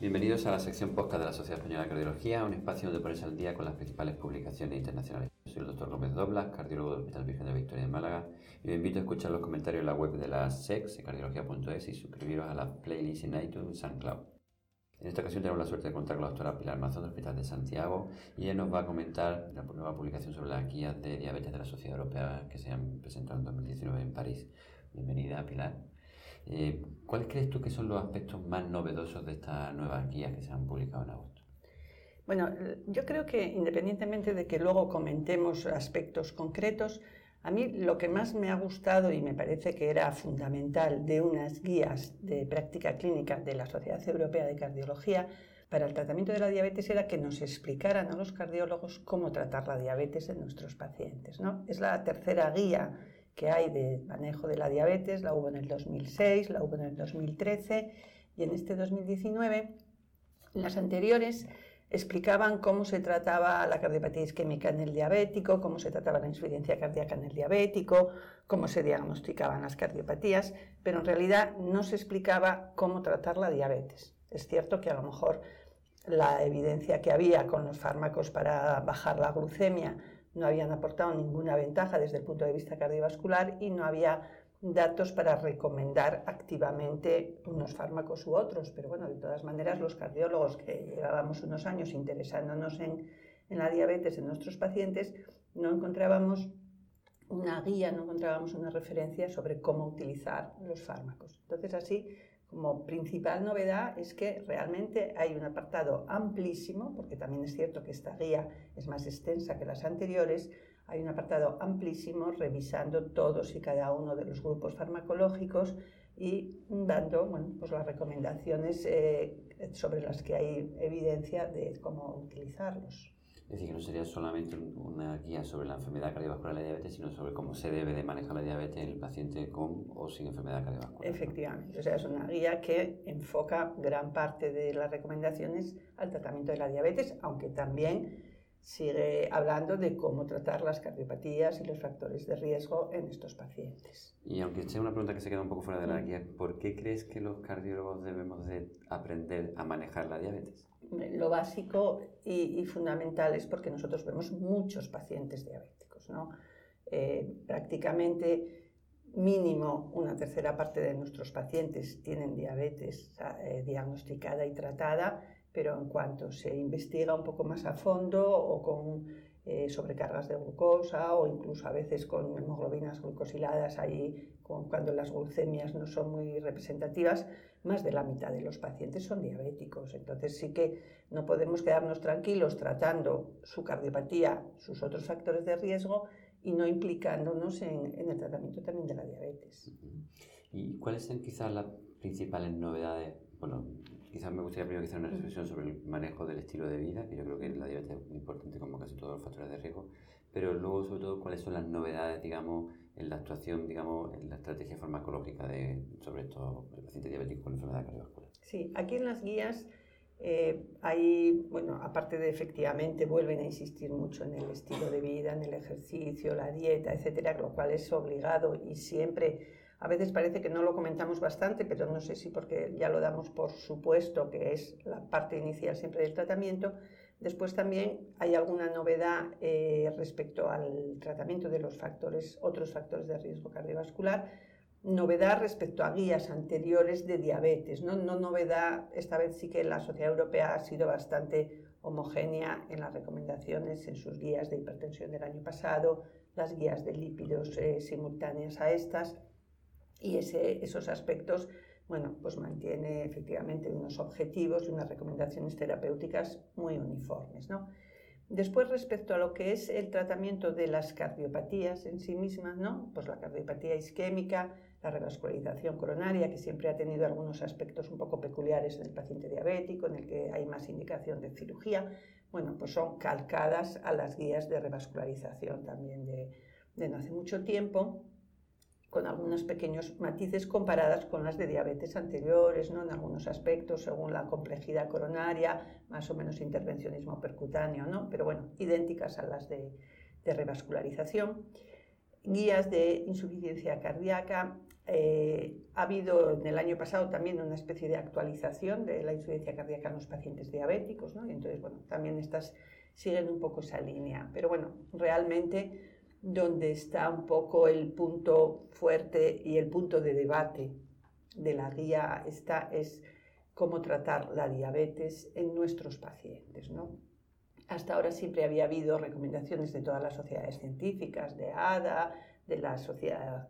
Bienvenidos a la sección podcast de la Sociedad Española de Cardiología, un espacio donde ponerse al día con las principales publicaciones internacionales. Soy el doctor Gómez Doblas, cardiólogo del Hospital Virgen de Victoria de Málaga, y os invito a escuchar los comentarios en la web de la SEX, cardiología.es, y suscribiros a la playlist en iTunes y SoundCloud. En esta ocasión tenemos la suerte de contar con la doctora Pilar Mazón del Hospital de Santiago y ella nos va a comentar la nueva publicación sobre las guías de diabetes de la Sociedad Europea que se han presentado en 2019 en París. Bienvenida, Pilar. Eh, ¿Cuáles crees tú que son los aspectos más novedosos de estas nuevas guías que se han publicado en agosto? Bueno, yo creo que independientemente de que luego comentemos aspectos concretos, a mí lo que más me ha gustado y me parece que era fundamental de unas guías de práctica clínica de la Sociedad Europea de Cardiología para el tratamiento de la diabetes era que nos explicaran a los cardiólogos cómo tratar la diabetes en nuestros pacientes. ¿no? Es la tercera guía que hay de manejo de la diabetes, la hubo en el 2006, la hubo en el 2013 y en este 2019. Las anteriores explicaban cómo se trataba la cardiopatía isquémica en el diabético, cómo se trataba la insuficiencia cardíaca en el diabético, cómo se diagnosticaban las cardiopatías, pero en realidad no se explicaba cómo tratar la diabetes. Es cierto que a lo mejor la evidencia que había con los fármacos para bajar la glucemia no habían aportado ninguna ventaja desde el punto de vista cardiovascular y no había datos para recomendar activamente unos fármacos u otros. Pero bueno, de todas maneras, los cardiólogos que llevábamos unos años interesándonos en, la diabetes en nuestros pacientes, no encontrábamos una guía, no encontrábamos una referencia sobre cómo utilizar los fármacos. Entonces, así como principal novedad es que realmente hay un apartado amplísimo, porque también es cierto que esta guía es más extensa que las anteriores, hay un apartado amplísimo revisando todos y cada uno de los grupos farmacológicos y dando bueno, pues las recomendaciones eh, sobre las que hay evidencia de cómo utilizarlos. Es decir, que no sería solamente una guía sobre la enfermedad cardiovascular de la diabetes, sino sobre cómo se debe de manejar la diabetes en el paciente con o sin enfermedad cardiovascular. Efectivamente, o sea, es una guía que enfoca gran parte de las recomendaciones al tratamiento de la diabetes, aunque también sigue hablando de cómo tratar las cardiopatías y los factores de riesgo en estos pacientes. Y aunque sea una pregunta que se queda un poco fuera de la mm. guía, ¿por qué crees que los cardiólogos debemos de aprender a manejar la diabetes? Lo básico y, fundamental es porque nosotros vemos muchos pacientes diabéticos. ¿no? Eh, prácticamente mínimo una tercera parte de nuestros pacientes tienen diabetes eh, diagnosticada y tratada, pero en cuanto se investiga un poco más a fondo o con eh, sobrecargas de glucosa o incluso a veces con hemoglobinas glucosiladas ahí cuando las glucemias no son muy representativas, más de la mitad de los pacientes son diabéticos. Entonces sí que no podemos quedarnos tranquilos tratando su cardiopatía, sus otros factores de riesgo y no implicándonos en, el tratamiento también de la diabetes. ¿Y cuáles son quizás las principales novedades? Bueno, quizás me gustaría primero hacer una reflexión sobre el manejo del estilo de vida, que yo creo que la diabetes es muy importante como casi todos los factores de riesgo, pero luego sobre todo cuáles son las novedades, digamos, en la actuación, digamos, en la estrategia farmacológica de, sobre estos pacientes diabéticos con enfermedad cardiovascular. Sí, aquí en las guías eh, hay, bueno, aparte de efectivamente vuelven a insistir mucho en el estilo de vida, en el ejercicio, la dieta, etcétera, lo cual es obligado y siempre, a veces parece que no lo comentamos bastante, pero no sé si porque ya lo damos por supuesto que es la parte inicial siempre del tratamiento, Después también hay alguna novedad eh, respecto al tratamiento de los factores, otros factores de riesgo cardiovascular. Novedad respecto a guías anteriores de diabetes. ¿no? no novedad, esta vez sí que la Sociedad Europea ha sido bastante homogénea en las recomendaciones, en sus guías de hipertensión del año pasado, las guías de lípidos eh, simultáneas a estas y ese, esos aspectos bueno, pues mantiene efectivamente unos objetivos y unas recomendaciones terapéuticas muy uniformes. ¿no? Después, respecto a lo que es el tratamiento de las cardiopatías en sí mismas, ¿no? pues la cardiopatía isquémica, la revascularización coronaria, que siempre ha tenido algunos aspectos un poco peculiares en el paciente diabético, en el que hay más indicación de cirugía, bueno, pues son calcadas a las guías de revascularización también de, de no hace mucho tiempo con algunos pequeños matices comparadas con las de diabetes anteriores, ¿no? en algunos aspectos, según la complejidad coronaria, más o menos intervencionismo percutáneo, ¿no? pero bueno, idénticas a las de, revascularización. guías de insuficiencia cardíaca. Eh, ha habido en el año pasado también una especie de actualización de la insuficiencia cardíaca en los pacientes diabéticos, ¿no? Y entonces, bueno, también estas siguen un poco esa línea. Pero bueno, realmente donde está un poco el punto fuerte y el punto de debate de la guía está es cómo tratar la diabetes en nuestros pacientes, ¿no? Hasta ahora siempre había habido recomendaciones de todas las sociedades científicas, de ADA, de la sociedad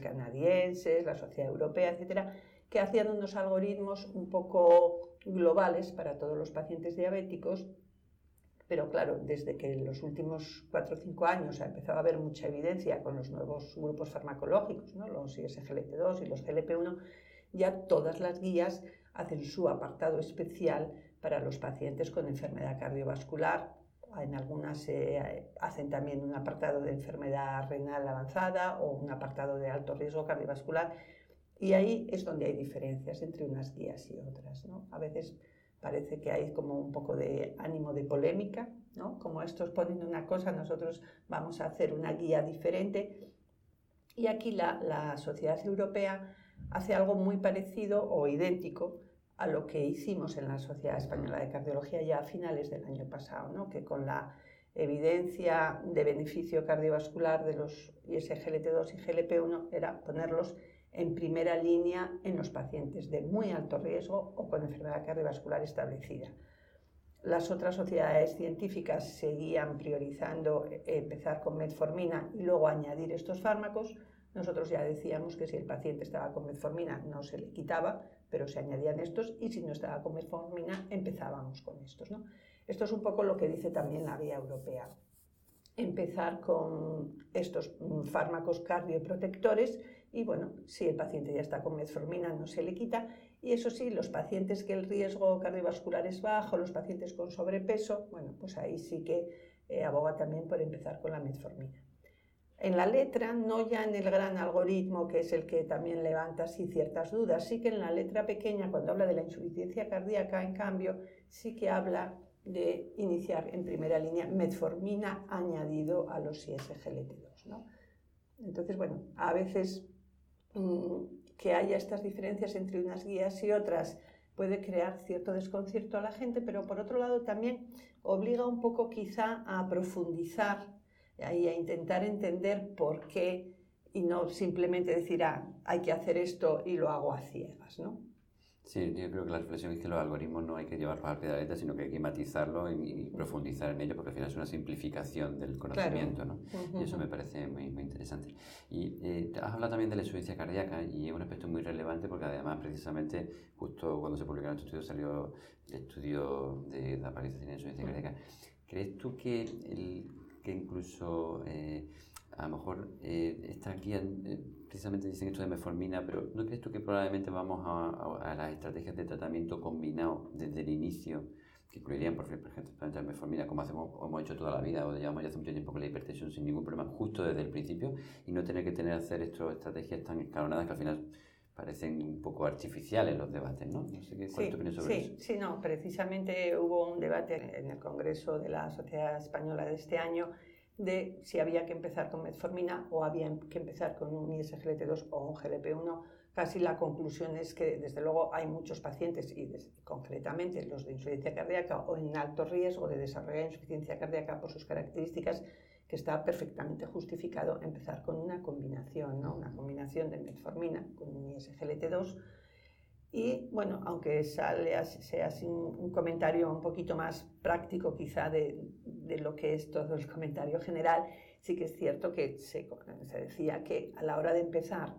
canadienses, la sociedad europea, etcétera, que hacían unos algoritmos un poco globales para todos los pacientes diabéticos. Pero claro, desde que en los últimos 4 o 5 años ha empezado a haber mucha evidencia con los nuevos grupos farmacológicos, ¿no? los ISGLT2 y los GLP1, ya todas las guías hacen su apartado especial para los pacientes con enfermedad cardiovascular. En algunas eh, hacen también un apartado de enfermedad renal avanzada o un apartado de alto riesgo cardiovascular. Y ahí es donde hay diferencias entre unas guías y otras. ¿no? A veces parece que hay como un poco de ánimo de polémica, ¿no? como estos ponen una cosa, nosotros vamos a hacer una guía diferente. Y aquí la, la Sociedad Europea hace algo muy parecido o idéntico a lo que hicimos en la Sociedad Española de Cardiología ya a finales del año pasado, ¿no? que con la evidencia de beneficio cardiovascular de los ISGLT2 y GLP1 era ponerlos en primera línea en los pacientes de muy alto riesgo o con enfermedad cardiovascular establecida. Las otras sociedades científicas seguían priorizando eh, empezar con metformina y luego añadir estos fármacos. Nosotros ya decíamos que si el paciente estaba con metformina no se le quitaba, pero se añadían estos y si no estaba con metformina empezábamos con estos. ¿no? Esto es un poco lo que dice también la vía europea. Empezar con estos mm, fármacos cardioprotectores y bueno, si el paciente ya está con metformina no se le quita y eso sí, los pacientes que el riesgo cardiovascular es bajo, los pacientes con sobrepeso, bueno, pues ahí sí que eh, aboga también por empezar con la metformina en la letra, no ya en el gran algoritmo, que es el que también levanta así ciertas dudas, sí que en la letra pequeña, cuando habla de la insuficiencia cardíaca, en cambio, sí que habla de iniciar en primera línea metformina añadido a los ISGLT2. ¿no? Entonces, bueno, a veces que haya estas diferencias entre unas guías y otras puede crear cierto desconcierto a la gente, pero por otro lado también obliga un poco quizá a profundizar ahí a intentar entender por qué y no simplemente decir, ah, hay que hacer esto y lo hago a ciegas, ¿no? Sí, yo creo que la reflexión es que los algoritmos no hay que llevarlos al pie de la letra, sino que hay que matizarlo y, profundizar en ello, porque al final es una simplificación del conocimiento, ¿no? Y eso me parece muy, muy interesante. Y eh, has hablado también de la insuficiencia cardíaca y es un aspecto muy relevante porque además precisamente justo cuando se publicaron estos estudios salió el estudio de la aparición de la insuficiencia cardíaca. ¿Crees tú que el que incluso eh, a lo mejor eh, estas guías eh, precisamente dicen esto de metformina, pero ¿no crees tú que probablemente vamos a, las estrategias de tratamiento combinado desde el inicio, que incluirían, por ejemplo, la metformina, como hacemos, hemos hecho toda la vida, o llevamos ya hace mucho tiempo con la hipertensión sin ningún problema, justo desde el principio, y no tener que tener hacer estas estrategias tan escalonadas que al final parecen un poco artificiales los debates, ¿no? No sé qué, ¿cuál sí, tu opinión sobre sí, eso? Sí, no, precisamente hubo un debate en el Congreso de la Sociedad Española de este año de si había que empezar con metformina o había que empezar con un ISGLT2 o un GLP1. Casi la conclusión es que, desde luego, hay muchos pacientes, y concretamente los de insuficiencia cardíaca o en alto riesgo de desarrollar insuficiencia cardíaca por sus características, que está perfectamente justificado empezar con una combinación, ¿no? una combinación de metformina con un ISGLT2. Y bueno, aunque sale, sea así un, comentario un poquito más práctico quizá de, de, lo que es todo el comentario general, sí que es cierto que se, se decía que a la hora de empezar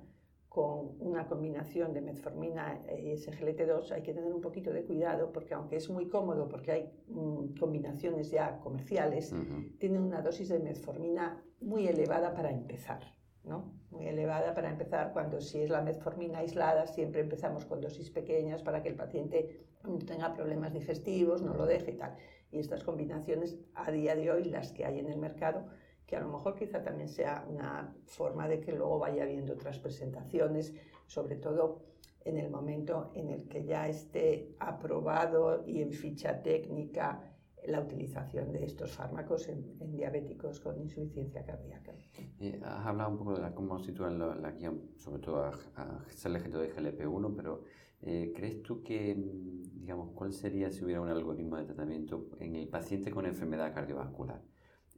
con una combinación de metformina y SGLT2 hay que tener un poquito de cuidado porque aunque es muy cómodo porque hay mm, combinaciones ya comerciales, tiene una dosis de metformina muy elevada para empezar. ¿no? Muy elevada para empezar cuando si es la metformina aislada siempre empezamos con dosis pequeñas para que el paciente no tenga problemas digestivos, no lo deje y tal. Y estas combinaciones a día de hoy, las que hay en el mercado, que a lo mejor quizá también sea una forma de que luego vaya viendo otras presentaciones, sobre todo en el momento en el que ya esté aprobado y en ficha técnica la utilización de estos fármacos en, diabéticos con insuficiencia cardíaca. Eh, has hablado un poco de cómo sitúan la, la, guía, sobre todo a, a CLG2 y GLP-1, pero eh, ¿crees tú que, mm, digamos, cuál sería si hubiera un algoritmo de tratamiento en el paciente con enfermedad cardiovascular?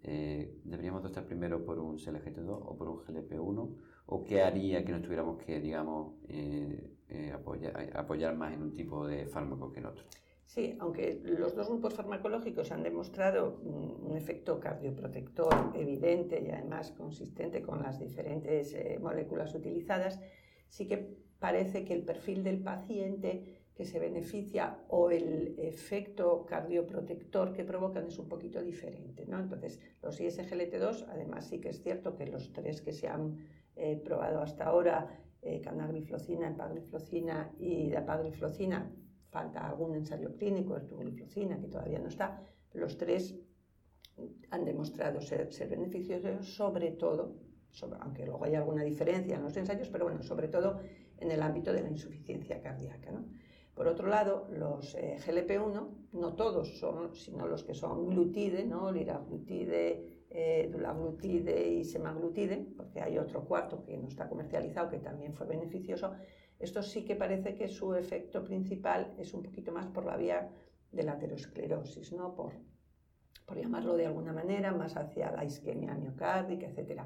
Eh, ¿Deberíamos optar primero por un CLGT2 o por un GLP-1? ¿O qué haría que no tuviéramos que, digamos, apoyar, apoyar más en un tipo de fármaco que en otro? Sí, aunque los dos grupos farmacológicos han demostrado un efecto cardioprotector evidente y además consistente con las diferentes eh, moléculas utilizadas, sí que parece que el perfil del paciente que se beneficia o el efecto cardioprotector que provocan es un poquito diferente. ¿no? Entonces, los ISGLT2, además sí que es cierto que los tres que se han eh, probado hasta ahora, eh, canagliflozina, empagliflozina y dapagliflozina, falta algún ensayo clínico, ertugliflozina, que todavía no está, los tres han demostrado ser, ser beneficiosos, sobre todo, aunque luego hay alguna diferencia en los ensayos, pero bueno, sobre todo en el ámbito de la insuficiencia cardíaca. Por otro lado, los eh, GLP-1, no todos son, sino los que son glutide, ¿no? liraglutide, eh, dulaglutide y semaglutide, porque hay otro cuarto que no está comercializado que también fue beneficioso, esto sí que parece que su efecto principal es un poquito más por la vía de la aterosclerosis, ¿no? por, por llamarlo de alguna manera, más hacia la isquemia miocárdica, etc.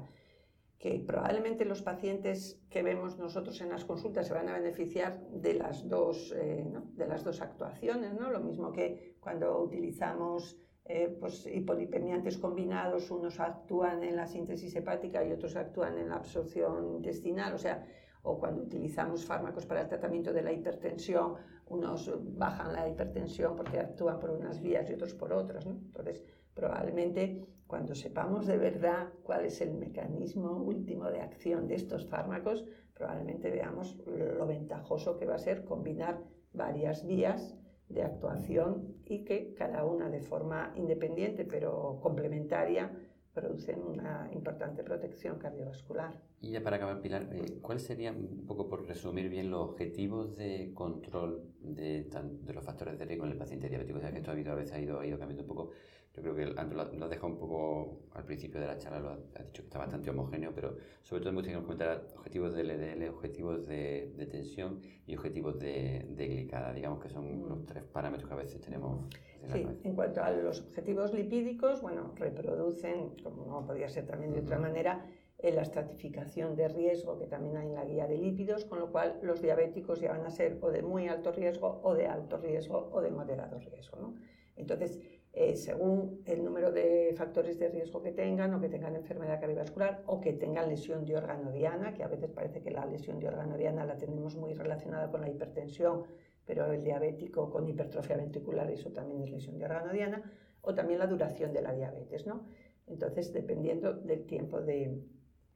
Que probablemente los pacientes que vemos nosotros en las consultas se van a beneficiar de las dos, eh, de las dos actuaciones, ¿no? lo mismo que cuando utilizamos eh, pues, hipolipemiantes combinados, unos actúan en la síntesis hepática y otros actúan en la absorción intestinal, o sea, o cuando utilizamos fármacos para el tratamiento de la hipertensión, unos bajan la hipertensión porque actúan por unas vías y otros por otras. Entonces, probablemente cuando sepamos de verdad cuál es el mecanismo último de acción de estos fármacos, probablemente veamos lo ventajoso que va a ser combinar varias vías de actuación y que cada una de forma independiente pero complementaria producen una importante protección cardiovascular. Y ya para acabar, Pilar, eh, ¿cuáles serían, un poco por resumir bien, los objetivos de control de, de los factores de riesgo en el paciente diabético? O sea, que esto ha habido, a veces ha ido, ha ido cambiando un poco. Yo creo que antes lo, has dejado un poco al principio de la charla, lo has, dicho que está bastante homogéneo, pero sobre todo hemos tenido que comentar objetivos de LDL, objetivos de, de tensión y objetivos de, de, glicada, digamos que son mm. los tres parámetros que a veces tenemos. En, sí, en cuanto a los objetivos lipídicos, bueno, reproducen, como no podía ser también de otra manera, en la estratificación de riesgo que también hay en la guía de lípidos, con lo cual los diabéticos ya van a ser o de muy alto riesgo o de alto riesgo o de moderado riesgo. ¿no? Entonces, eh, según el número de factores de riesgo que tengan o que tengan enfermedad cardiovascular o que tengan lesión de órgano diana, que a veces parece que la lesión de órgano diana la tenemos muy relacionada con la hipertensión, pero el diabético con hipertrofia ventricular, eso también es lesión de órgano diana, o también la duración de la diabetes. ¿no? Entonces, dependiendo del tiempo de,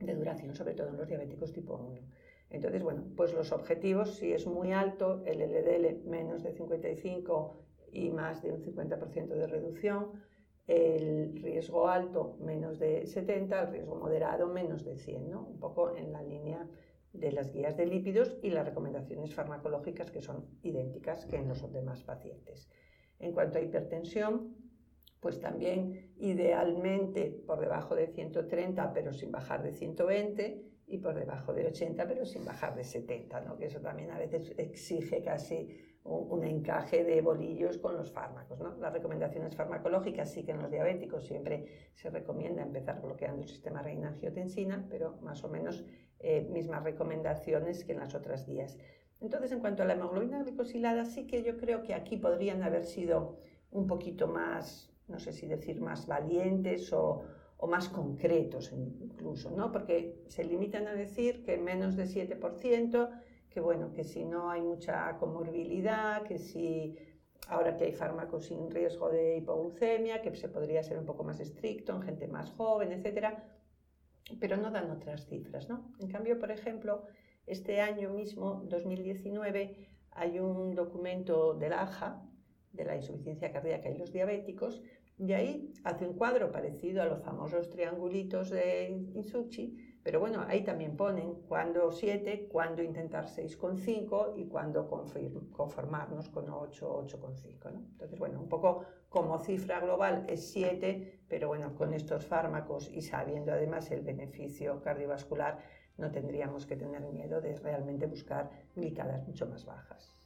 de duración, sobre todo en los diabéticos tipo 1. Entonces, bueno, pues los objetivos, si es muy alto, el LDL menos de 55 y más de un 50% de reducción, el riesgo alto menos de 70, el riesgo moderado menos de 100, ¿no? un poco en la línea de las guías de lípidos y las recomendaciones farmacológicas que son idénticas que en los demás pacientes. En cuanto a hipertensión, pues también idealmente por debajo de 130 pero sin bajar de 120 y por debajo de 80 pero sin bajar de 70, ¿no? que eso también a veces exige casi un, encaje de bolillos con los fármacos. ¿no? Las recomendaciones farmacológicas sí que en los diabéticos siempre se recomienda empezar bloqueando el sistema reina-angiotensina, pero más o menos eh, mismas recomendaciones que en las otras guías. Entonces, en cuanto a la hemoglobina glicosilada, sí que yo creo que aquí podrían haber sido un poquito más no sé si decir más valientes o, más concretos incluso, ¿no? Porque se limitan a decir que menos de 7%, que bueno, que si no hay mucha comorbilidad, que si ahora que hay fármacos sin riesgo de hipoglucemia, que se podría ser un poco más estricto en gente más joven, etcétera, pero no dan otras cifras, ¿no? En cambio, por ejemplo, este año mismo, 2019, hay un documento de la AJA, de la insuficiencia cardíaca y los diabéticos, y ahí hace un cuadro parecido a los famosos triangulitos de Insucci, Pero bueno, ahí también ponen cuándo 7, cuándo intentar 6,5 y cuándo conformarnos con 8, 8,5. ¿no? Entonces, bueno, un poco como cifra global es 7, pero bueno, con estos fármacos y sabiendo además el beneficio cardiovascular, no tendríamos que tener miedo de realmente buscar glicadas mucho más bajas.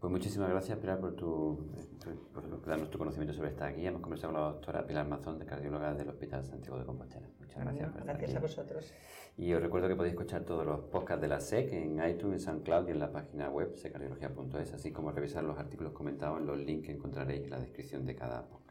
Pues muchísimas gracias, Pilar, por, tu, por darnos tu conocimiento sobre esta guía. Hemos conversado con la doctora Pilar Mazón, de cardióloga del Hospital Santiago de Compostela. Muchas gracias. gracias a vosotros. Y os recuerdo que podéis escuchar todos los podcasts de la SEC en iTunes, en SoundCloud y en la página web secardiología.es, así como revisar los artículos comentados en los links que encontraréis en la descripción de cada podcast.